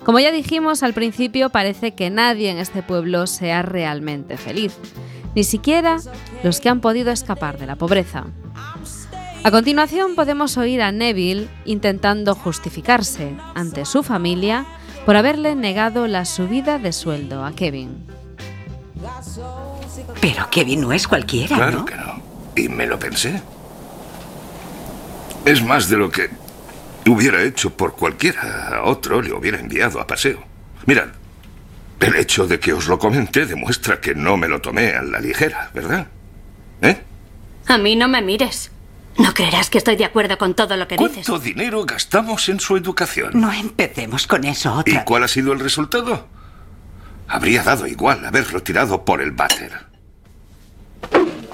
Como ya dijimos al principio, parece que nadie en este pueblo sea realmente feliz, ni siquiera los que han podido escapar de la pobreza. A continuación podemos oír a Neville intentando justificarse ante su familia por haberle negado la subida de sueldo a Kevin. Pero Kevin no es cualquiera, Claro ¿no? que no. Y me lo pensé. Es más de lo que hubiera hecho por cualquiera. A otro le hubiera enviado a paseo. Mirad, El hecho de que os lo comente demuestra que no me lo tomé a la ligera, ¿verdad? A mí no me mires. No creerás que estoy de acuerdo con todo lo que dices. ¿Cuánto dinero gastamos en su educación? No empecemos con eso otra ¿Y vez. cuál ha sido el resultado? Habría dado igual haberlo tirado por el váter.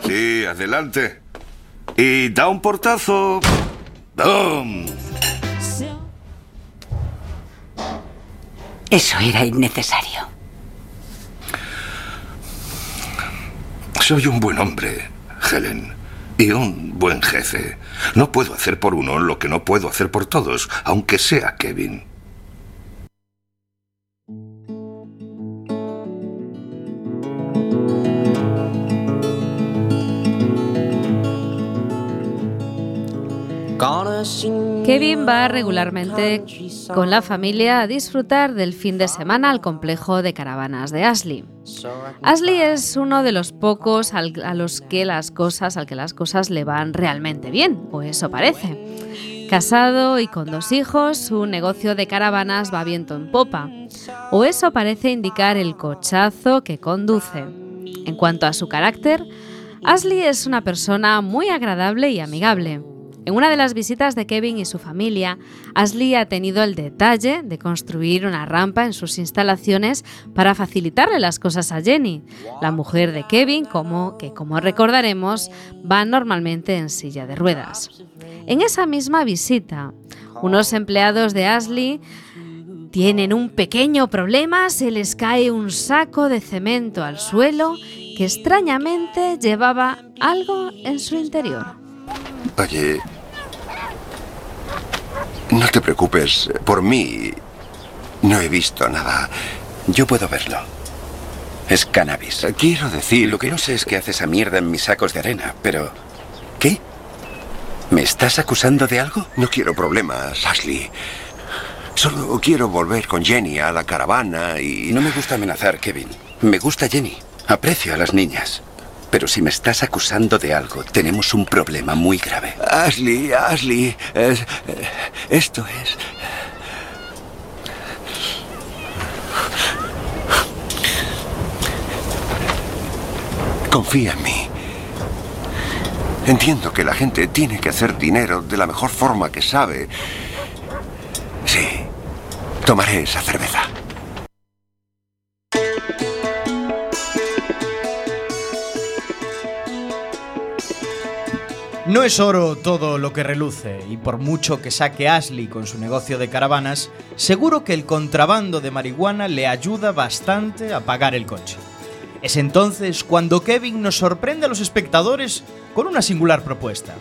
Sí, adelante. Y da un portazo. ¡Bum! Eso era innecesario. Soy un buen hombre, Helen. Y un buen jefe. No puedo hacer por uno lo que no puedo hacer por todos, aunque sea Kevin. Kevin va regularmente con la familia a disfrutar del fin de semana al complejo de caravanas de Ashley. Ashley es uno de los pocos al- a los que las cosas, al que las cosas le van realmente bien, o eso parece. Casado y con dos hijos, su negocio de caravanas va viento en popa, o eso parece indicar el cochazo que conduce. En cuanto a su carácter, Ashley es una persona muy agradable y amigable. En una de las visitas de Kevin y su familia, Ashley ha tenido el detalle de construir una rampa en sus instalaciones para facilitarle las cosas a Jenny, la mujer de Kevin, como, que como recordaremos va normalmente en silla de ruedas. En esa misma visita, unos empleados de Ashley tienen un pequeño problema, se les cae un saco de cemento al suelo que extrañamente llevaba algo en su interior. No te preocupes por mí. No he visto nada. Yo puedo verlo. Es cannabis. Quiero decir... Lo que no sé es qué hace esa mierda en mis sacos de arena, pero... ¿Qué? ¿Me estás acusando de algo? No quiero problemas, Ashley. Solo quiero volver con Jenny a la caravana y... No me gusta amenazar, Kevin. Me gusta Jenny. Aprecio a las niñas. Pero si me estás acusando de algo, tenemos un problema muy grave. Ashley, Ashley, eh, esto es... Confía en mí. Entiendo que la gente tiene que hacer dinero de la mejor forma que sabe. Sí, tomaré esa cerveza. No es oro todo lo que reluce, y por mucho que saque Ashley con su negocio de caravanas, seguro que el contrabando de marihuana le ayuda bastante a pagar el coche. Es entonces cuando Kevin nos sorprende a los espectadores con una singular propuesta.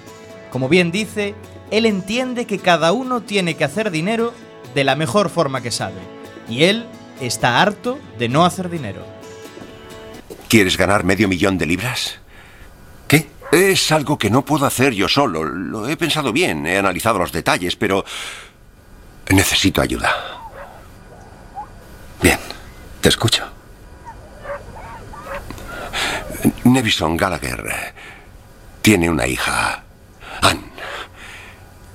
Como bien dice, él entiende que cada uno tiene que hacer dinero de la mejor forma que sabe, y él está harto de no hacer dinero. ¿Quieres ganar medio millón de libras? Es algo que no puedo hacer yo solo. Lo he pensado bien, he analizado los detalles, pero necesito ayuda. Bien, te escucho. Nevison Gallagher tiene una hija, Anne.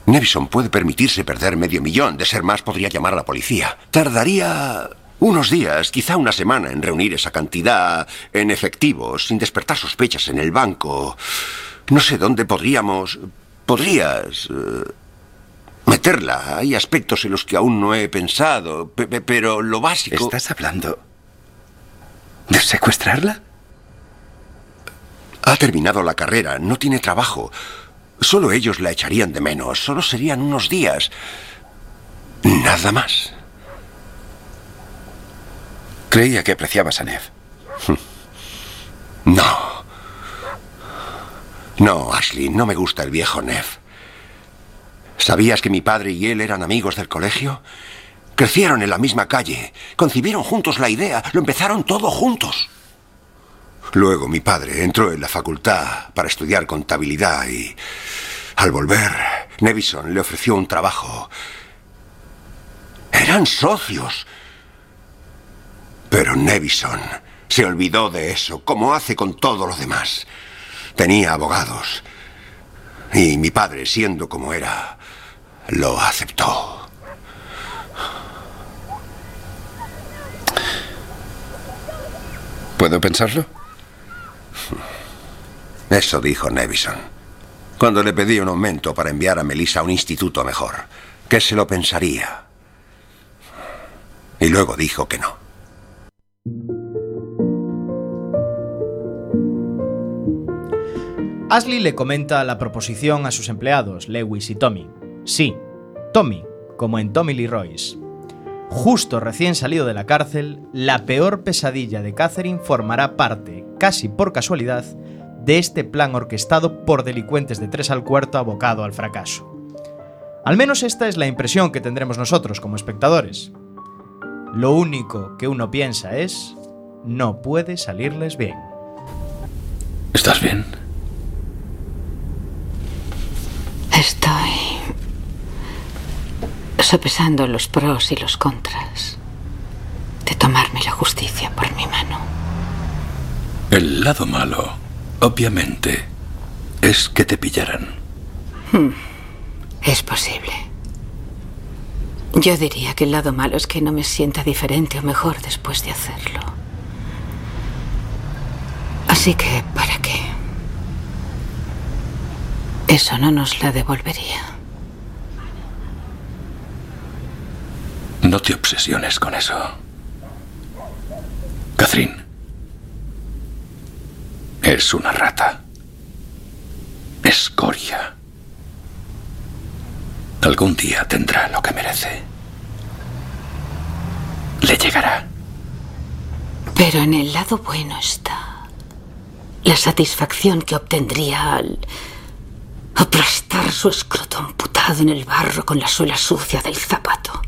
Nevison puede permitirse perder medio millón. De ser más, podría llamar a la policía. Tardaría unos días, quizá una semana, en reunir esa cantidad en efectivo, sin despertar sospechas en el banco. No sé dónde podríamos... Podrías... eh, meterla. Hay aspectos en los que aún no he pensado, pe- pe- pero lo básico... ¿Estás hablando de secuestrarla? Ha terminado la carrera, no tiene trabajo. Solo ellos la echarían de menos, solo serían unos días. Nada más. Creía que apreciabas a Nev. No. No, Ashley, no me gusta el viejo Nev. ¿Sabías que mi padre y él eran amigos del colegio? Crecieron en la misma calle, concibieron juntos la idea, lo empezaron todo juntos. Luego mi padre entró en la facultad para estudiar contabilidad y al volver, Nevison le ofreció un trabajo. Eran socios. Pero Nevison se olvidó de eso, como hace con todo lo demás. Tenía abogados. Y mi padre, siendo como era, lo aceptó. ¿Puedo pensarlo? Eso dijo Nevison. Cuando le pedí un aumento para enviar a Melissa a un instituto mejor, que se lo pensaría. Y luego dijo que no. Ashley le comenta la proposición a sus empleados, Lewis y Tommy. Sí, Tommy, como en Tommy Lee Royce. Justo recién salido de la cárcel, la peor pesadilla de Catherine formará parte, casi por casualidad, de este plan orquestado por delincuentes de tres al cuarto abocado al fracaso. Al menos esta es la impresión que tendremos nosotros como espectadores. Lo único que uno piensa es, no puede salirles bien. ¿Estás bien? Estoy sopesando los pros y los contras de tomarme la justicia por mi mano. El lado malo, obviamente, es que te pillaran. Hmm, Es posible. Yo diría que el lado malo es que no me sienta diferente o mejor después de hacerlo. Así que, ¿para qué? Eso no nos la devolvería. No te obsesiones con eso. Catherine. Es una rata. Escoria. Algún día tendrá lo que merece. Le llegará. Pero en el lado bueno está la satisfacción que obtendría al aplastar su escroto amputado en el barro con la suela sucia del zapato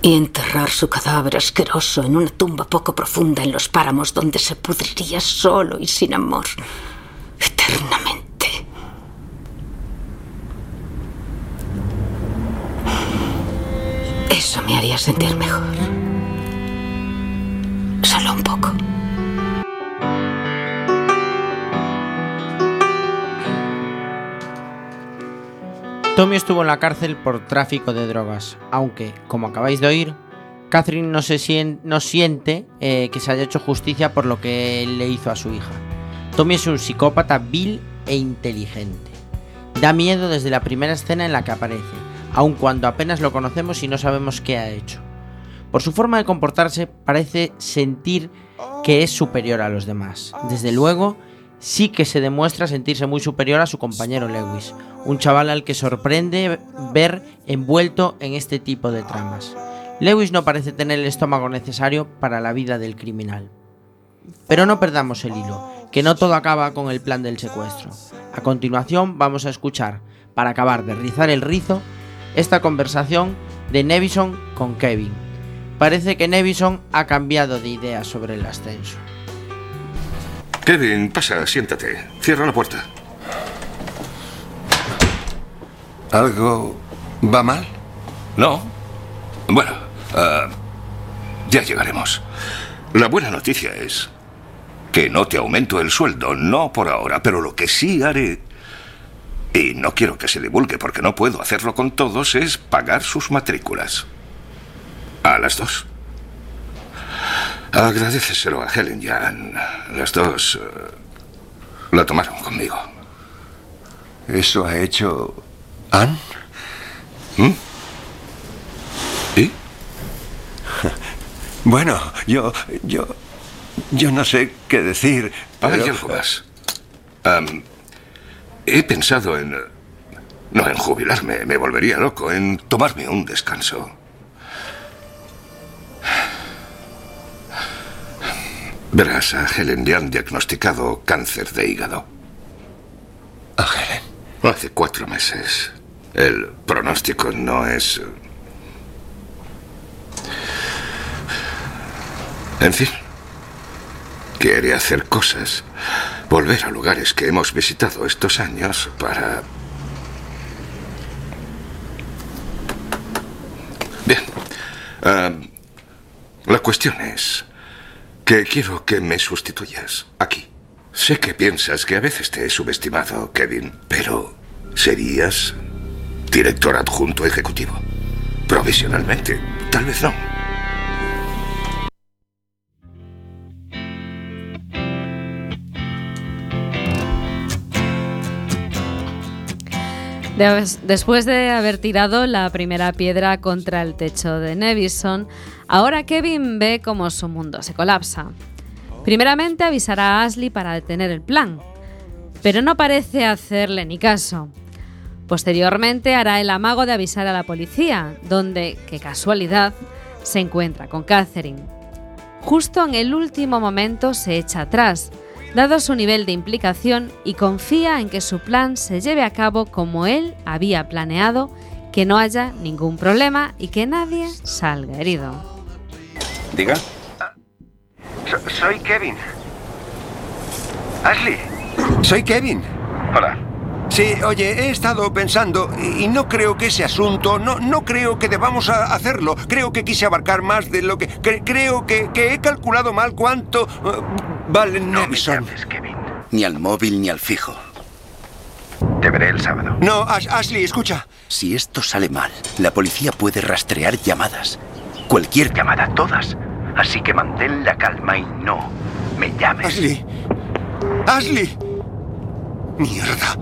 y enterrar su cadáver asqueroso en una tumba poco profunda en los páramos donde se pudriría solo y sin amor eternamente. Eso me haría sentir mejor. Solo un poco. Tommy estuvo en la cárcel por tráfico de drogas, aunque, como acabáis de oír, Catherine no, se siente eh, que se haya hecho justicia por lo que le hizo a su hija. Tommy es un psicópata vil e inteligente. Da miedo desde la primera escena en la que aparece, aun cuando apenas lo conocemos y no sabemos qué ha hecho. Por su forma de comportarse parece sentir que es superior a los demás. Desde luego, sí que se demuestra sentirse muy superior a su compañero Lewis, un chaval al que sorprende ver envuelto en este tipo de tramas. Lewis no parece tener el estómago necesario para la vida del criminal. Pero no perdamos el hilo, que no todo acaba con el plan del secuestro. A continuación vamos a escuchar, para acabar de rizar el rizo, esta conversación de Nevison con Kevin. Parece que Nevison ha cambiado de idea sobre el ascenso. Kevin, pasa, siéntate. Cierra la puerta. ¿Algo va mal? No. Bueno, ah, ya llegaremos. La buena noticia es que no te aumento el sueldo, no por ahora, pero lo que sí haré, y no quiero que se divulgue porque no puedo hacerlo con todos, es pagar sus matrículas. A las dos. Agradeceselo a Helen y a Ann. Las dos eh, la tomaron conmigo. ¿Eso ha hecho Ann? ¿Mm? ¿Y? <laughs> Bueno, yo. yo. yo no sé qué decir. Hay pero- algo más. He pensado en... No en jubilarme, me volvería loco, en tomarme un descanso. Verás, a Helen le han diagnosticado cáncer de hígado. ¿A Helen? Hace cuatro meses. El pronóstico no es... En fin. Quiere hacer cosas. Volver a lugares que hemos visitado estos años para... Bien. La cuestión es que quiero que me sustituyas aquí. Sé que piensas que a veces te he subestimado, Kevin, pero serías director adjunto ejecutivo. Provisionalmente. Tal vez no. Después de haber tirado la primera piedra contra el techo de Nevison, ahora Kevin ve cómo su mundo se colapsa. Primeramente avisará a Ashley para detener el plan, pero no parece hacerle ni caso. Posteriormente hará el amago de avisar a la policía, donde, qué casualidad, se encuentra con Catherine. Justo en el último momento se echa atrás, dado su nivel de implicación y confía en que su plan se lleve a cabo como él había planeado, que no haya ningún problema y que nadie salga herido. Diga. So- soy Kevin. Ashley, soy Kevin. Hola. Sí, oye, he estado pensando y no creo que ese asunto, no, no creo que debamos a- hacerlo. Creo que quise abarcar más de lo que... cre- creo que, que he calculado mal cuánto... eh, vale, Nevison. Ni al móvil ni al fijo. Te veré el sábado. No, Ash- Ashley, escucha. Si esto sale mal, la policía puede rastrear llamadas. Cualquier llamada, todas. Así que mantén la calma y no me llames. Ashley. Ashley. Mierda.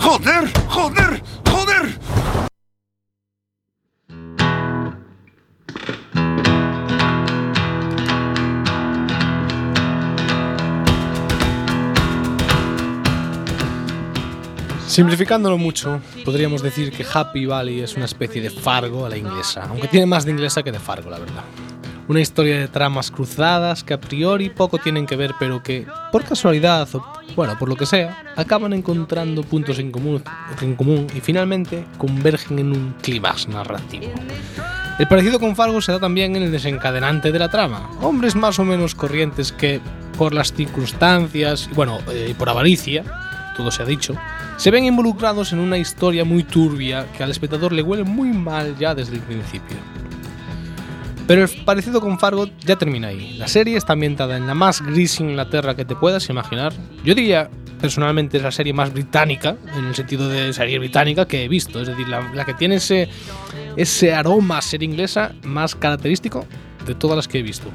Joder, joder, joder. Simplificándolo mucho, podríamos decir que Happy Valley es una especie de Fargo a la inglesa, aunque tiene más de inglesa que de Fargo, la verdad. Una historia de tramas cruzadas que a priori poco tienen que ver, pero que, por casualidad o, bueno, por lo que sea, acaban encontrando puntos en común, y finalmente convergen en un clímax narrativo. El parecido con Fargo se da también en el desencadenante de la trama. Hombres más o menos corrientes que, por las circunstancias, bueno, eh, por avaricia, todo se ha dicho, se ven involucrados en una historia muy turbia que al espectador le huele muy mal ya desde el principio. Pero el parecido con Fargo ya termina ahí. La serie está ambientada en la más gris Inglaterra que te puedas imaginar. Yo diría, personalmente, es la serie más británica, en el sentido de serie británica que he visto. Es decir, la, que tiene ese, aroma a ser inglesa más característico de todas las que he visto.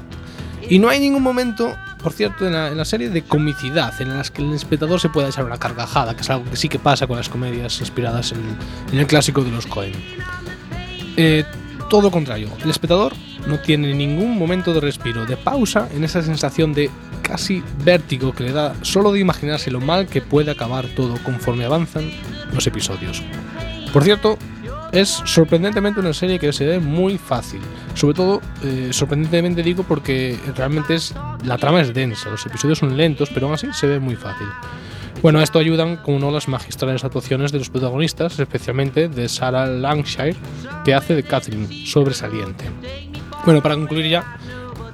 Y no hay ningún momento, por cierto, en la, serie de comicidad en las que el espectador se pueda echar una carcajada, que es algo que sí que pasa con las comedias inspiradas en, en el clásico de los Coen. Eh, todo contrario, el espectador no tiene ningún momento de respiro, de pausa en esa sensación de casi vértigo que le da solo de imaginarse lo mal que puede acabar todo conforme avanzan los episodios. Por cierto, es sorprendentemente una serie que se ve muy fácil. Sobre todo, eh, sorprendentemente digo porque realmente es la trama es densa, los episodios son lentos, pero aún así se ve muy fácil. Bueno, a esto ayudan, como no, las magistrales actuaciones de los protagonistas, especialmente de Sarah Lancashire, que hace de Catherine, sobresaliente. Bueno, para concluir ya,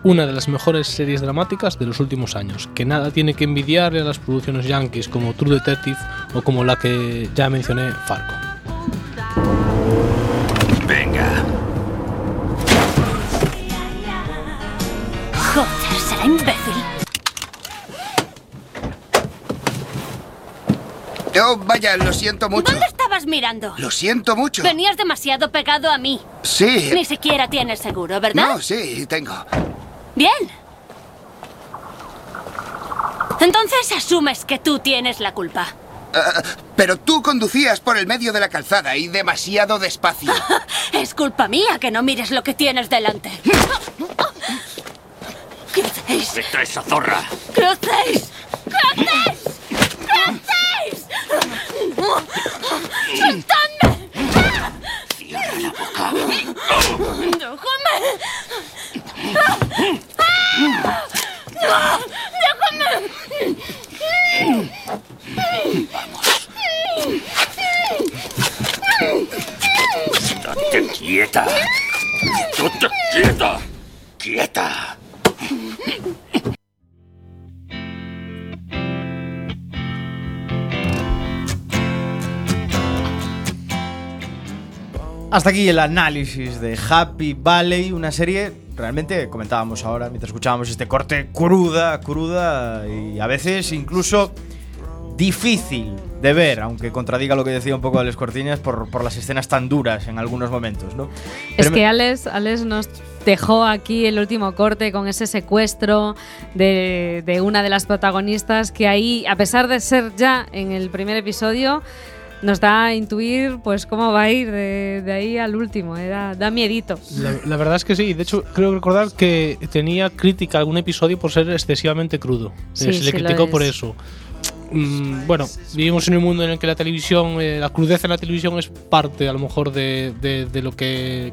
una de las mejores series dramáticas de los últimos años, que nada tiene que envidiarle a las producciones yankees como True Detective o como la que ya mencioné, Fargo. Oh, vaya, lo siento mucho. ¿Dónde estabas mirando? Lo siento mucho. Venías demasiado pegado a mí. Sí. Ni siquiera tienes seguro, ¿verdad? No, sí, tengo. Bien. Entonces asumes que tú tienes la culpa. Ah, pero tú conducías por el medio de la calzada y demasiado despacio. <laughs> Es culpa mía que no mires lo que tienes delante. ¿Qué hacéis? ¡Vete a esa zorra! ¿Qué hacéis? ¿Qué hacéis? ¿Qué hacéis? ¡Soltadme! ¡Cierra Hasta aquí el análisis de Happy Valley, una serie realmente comentábamos ahora mientras escuchábamos este corte cruda, cruda y a veces incluso difícil de ver, aunque contradiga lo que decía un poco Alex Cortiñas por, por las escenas tan duras en algunos momentos, ¿no? Es Pero que Alex, Alex nos dejó aquí el último corte con ese secuestro de, de una de las protagonistas que ahí, a pesar de ser ya en el primer episodio, nos da a intuir pues cómo va a ir de, de ahí al último. eh, da, da miedito. La, la verdad es que sí. De hecho, creo recordar que tenía crítica a algún episodio por ser excesivamente crudo. Sí, Eh, se le sí criticó por es. eso. Mm, bueno, vivimos en un mundo en el que la televisión, eh, la crudeza en la televisión es parte a lo mejor de, de- de lo que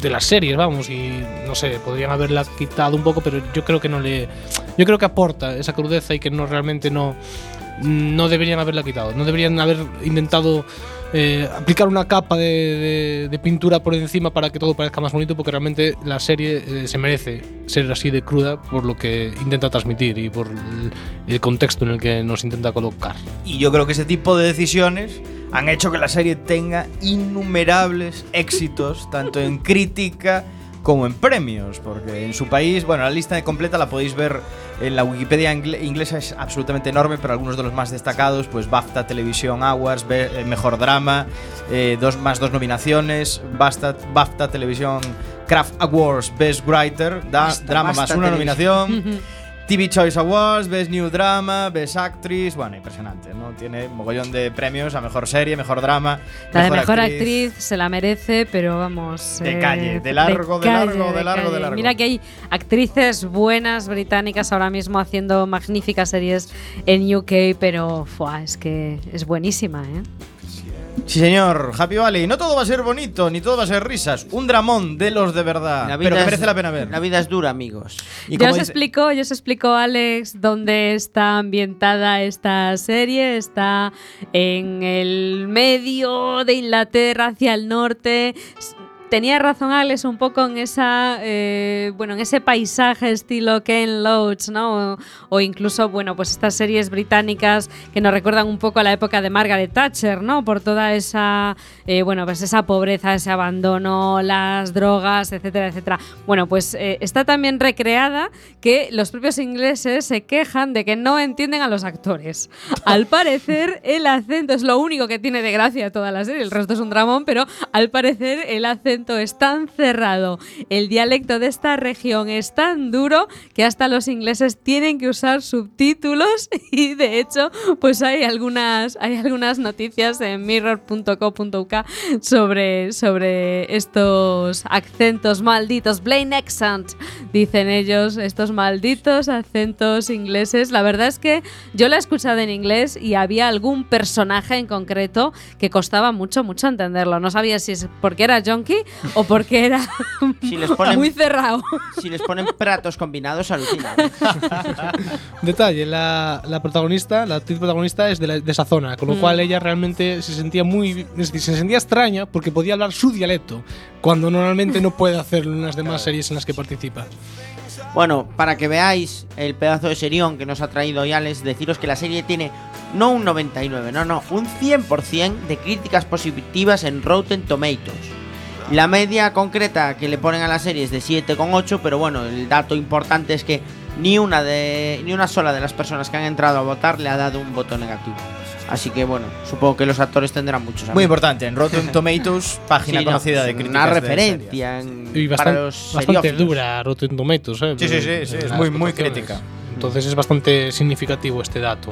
de las series, vamos, y no sé, podrían haberla quitado un poco, pero yo creo que no le yo creo que aporta esa crudeza y que no realmente no no deberían haberla quitado, no deberían haber intentado eh, aplicar una capa de, pintura por encima para que todo parezca más bonito, porque realmente la serie eh, se merece ser así de cruda por lo que intenta transmitir y por el, el contexto en el que nos intenta colocar. Y yo creo que ese tipo de decisiones han hecho que la serie tenga innumerables éxitos, tanto en crítica como en premios, porque en su país, bueno, la lista completa la podéis ver en la Wikipedia ingle- inglesa, es absolutamente enorme, pero algunos de los más destacados, pues BAFTA Television Awards, Be- eh, Mejor Drama, eh, dos, más dos nominaciones, BAFTA, BAFTA Television Craft Awards Best Writer, da- Basta, Drama más una Televisión. nominación. <laughs> TV Choice Awards, Best New Drama, Best Actress, bueno, impresionante, ¿no? Tiene mogollón de premios a mejor serie, mejor drama, La de mejor actriz. se la merece, pero vamos. De eh, calle, de largo, de calle, largo, de largo, de largo. Mira que hay actrices buenas británicas ahora mismo haciendo magníficas series en UK, pero fuá, es que es buenísima, ¿eh? Sí, señor, Happy Valley. No todo va a ser bonito, ni todo va a ser risas. Un dramón de los de verdad. Pero que es- merece la pena ver. La vida es dura, amigos. Y Ya os dice- explicó, ya os explicó Alex dónde está ambientada esta serie. Está en el medio de Inglaterra, hacia el norte. Tenía razón Alex un poco en esa, eh, bueno, en ese paisaje estilo Ken Loach, ¿no? O, o incluso, bueno, pues estas series británicas que nos recuerdan un poco a la época de Margaret Thatcher, ¿no? Por toda esa, eh, bueno, pues esa pobreza, ese abandono, las drogas, etcétera, etcétera. Bueno, pues eh, está también recreada que los propios ingleses se quejan de que no entienden a los actores. Al parecer, el acento es lo único que tiene de gracia toda la serie, el resto es un dramón, pero al parecer el acento es tan cerrado, el dialecto de esta región es tan duro que hasta los ingleses tienen que usar subtítulos <laughs> y de hecho, pues hay algunas, hay algunas noticias en mirror.co.uk sobre, sobre estos acentos malditos, plain accent, dicen ellos, estos malditos acentos ingleses. La verdad es que yo la he escuchado en inglés y había algún personaje en concreto que costaba mucho, mucho entenderlo. No sabía si es porque era junkie o porque era Si les ponen, muy cerrado. si les ponen platos combinados, alucinan. <laughs> Detalle, la, la protagonista, la actriz protagonista es de, la- de esa zona, con lo Mm. cual ella realmente se sentía muy. es decir, se sentía extraña porque podía hablar su dialecto, cuando normalmente no puede hacerlo en las demás series en las que participa. Bueno, para que veáis el pedazo de serión que nos ha traído hoy Alex, deciros que la serie tiene no un 99, no, no, un 100% de críticas positivas en Rotten Tomatoes. La media concreta que le ponen a la serie es de 7,8, pero bueno, el dato importante es que ni una de ni una sola de las personas que han entrado a votar le ha dado un voto negativo. Así que bueno, supongo que los actores tendrán muchos. Muy amigos. importante, en Rotten <laughs> Tomatoes, página Sí, no, conocida de críticas. Una de referencia en- Y para bastante, los bastante dura Rotten Tomatoes, ¿eh? Sí, sí, sí, sí, es muy, muy crítica. Entonces es bastante significativo este dato.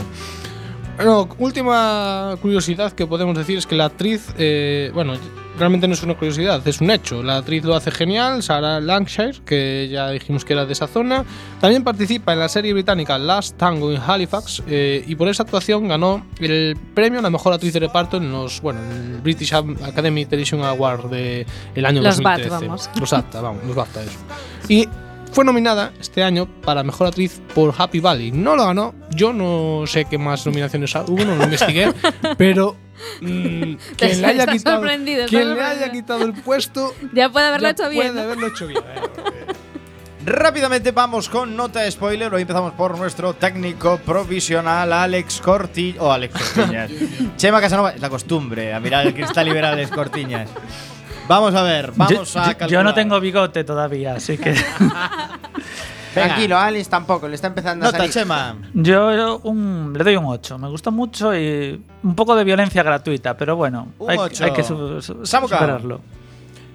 Bueno, última curiosidad que podemos decir es que la actriz, eh, bueno, realmente no es una curiosidad, es un hecho. La actriz lo hace genial, Sarah Lancashire, que ya dijimos que era de esa zona. También participa en la serie británica Last Tango in Halifax eh, y por esa actuación ganó el premio a la mejor actriz de reparto en los, bueno, en el British Academy Television Award de el año Los BAFTA, 2013. vamos. Los BAFTA, vamos, los BAFTA, eso. Y fue nominada este año para Mejor Actriz por Happy Valley. No lo ganó. Yo no sé qué más nominaciones hubo, no lo investigué. <laughs> pero mm, <laughs> quien le haya quitado, quien le haya quitado el puesto <laughs> Ya puede haberlo ya hecho bien. puede ¿no? haberlo hecho bien. eh. <laughs> Rápidamente vamos con nota spoiler. Hoy empezamos por nuestro técnico provisional, Alex Corti o Alex Cortiñas. Chema Casanova, es la costumbre a mirar el cristal a Alex Cortiñas. Vamos a ver, vamos yo, a calcular. yo no tengo bigote todavía, así que. Tranquilo, Alex tampoco, le está empezando a salir. Chema. Yo, yo un- le doy un 8. Me gustó mucho y un poco de violencia gratuita, pero bueno, Un hay, ocho. hay que su- superarlo.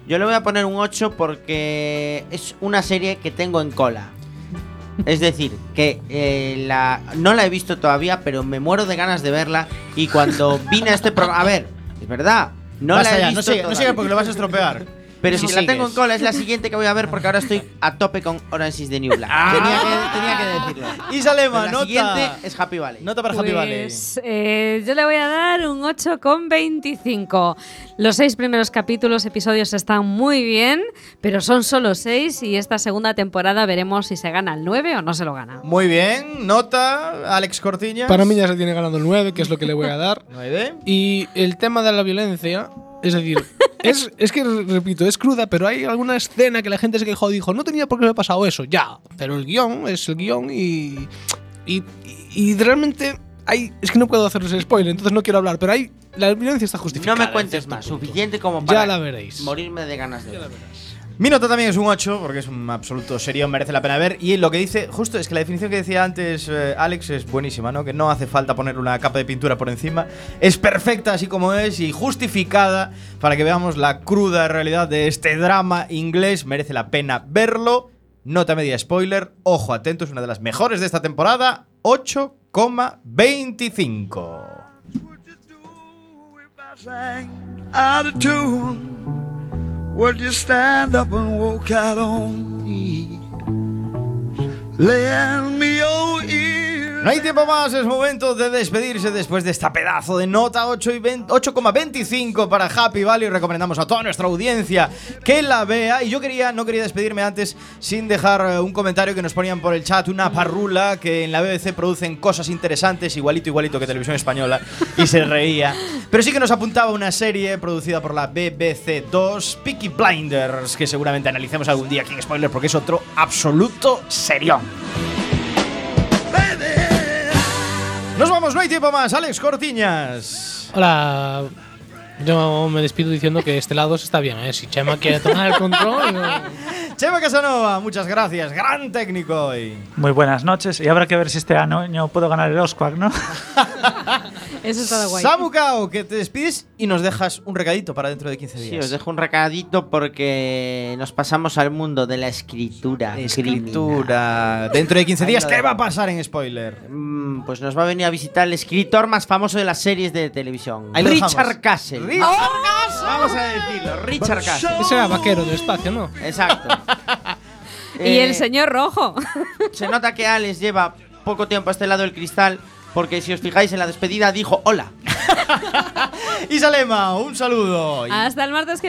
Yo le voy a poner un 8 porque es una serie que tengo en cola. Es decir, que eh, la, no la he visto todavía, pero me muero de ganas de verla. Y cuando vine a este programa. A ver, es verdad. No la he ya, visto. no sigas no porque lo vas a estropear. <laughs> Pero Si si la tengo en cola, es la siguiente que voy a ver porque ahora estoy a tope con Orange is the New Black. Ah. Tenía, que, tenía que decirlo. Y Salema, Pues la nota. siguiente es Happy Valley. Nota para Happy Valley. Pues eh, yo le voy a dar un 8,25. Los seis primeros capítulos, episodios están muy bien, pero son solo seis y esta segunda temporada veremos si se gana el 9 o no se lo gana. Muy bien, nota, Alex Cortiña. Para mí ya se tiene ganando el 9, que es lo que le voy a dar. <laughs> 9. Y el tema de la violencia, es decir, <laughs> es, es que, repito, es cruda, pero hay alguna escena que la gente se quejó y dijo, no tenía por qué haber pasado eso, ya. Pero el guion es el guion y, y, y realmente hay... Es que no puedo hacerles spoiler, entonces no quiero hablar, pero hay... La violencia está No justificada. me cuentes más, suficiente como Ya para la veréis. morirme de ganas de verla. Mi nota también es un 8, porque es un absoluto serio, merece la pena ver. Y lo que dice, justo es que la definición que decía antes eh, Alex es buenísima, ¿no? Que no hace falta poner una capa de pintura por encima. Es perfecta así como es y justificada para que veamos la cruda realidad de este drama inglés. Merece la pena verlo. Nota media spoiler, ojo atento, es una de las mejores de esta temporada. 8,25. Would you stand up and walk out on me? Lend me your ear. Hay tiempo más, es momento de despedirse después de esta pedazo de nota 8 y 20 8,25 para Happy Valley. Recomendamos a toda nuestra audiencia que la vea. Y yo quería, no quería despedirme antes sin dejar eh, un comentario que nos ponían por el chat, una parrula que en la BBC producen cosas interesantes, igualito, igualito que Televisión Española, y se reía. Pero sí que nos apuntaba una serie producida por la BBC 2, Peaky Blinders, que seguramente analicemos algún día aquí en Spoiler porque es otro absoluto serión. Nos vamos, no hay tiempo más. Alex Cortiñas. Hola. Yo me despido diciendo que este lado está bien, ¿eh? Si Chema quiere tomar el control. no- Chema Casanova, muchas gracias. Gran técnico hoy. Muy buenas noches y habrá que ver si este año puedo ganar el Oscar, ¿no? <laughs> Eso está guay. Samu Kao, que te despides y nos dejas un recadito para dentro de 15 Sí, días. os dejo un recadito porque nos pasamos al mundo de la escritura. Escritura. Dentro de 15 Ahí días, ¿qué va a pasar en spoiler? Mm, Pues nos va a venir a visitar el escritor más famoso de las series de televisión. Ahí lo Richard Vamos a decirlo, Richard Castle. Ese era vaquero del espacio, ¿no? Exacto. <laughs> Y Eh, el señor rojo. <laughs> Se nota que Alex lleva poco tiempo a este lado del cristal porque si os fijáis en la despedida dijo hola. <laughs> Isalema, un saludo. Hasta el martes que viene.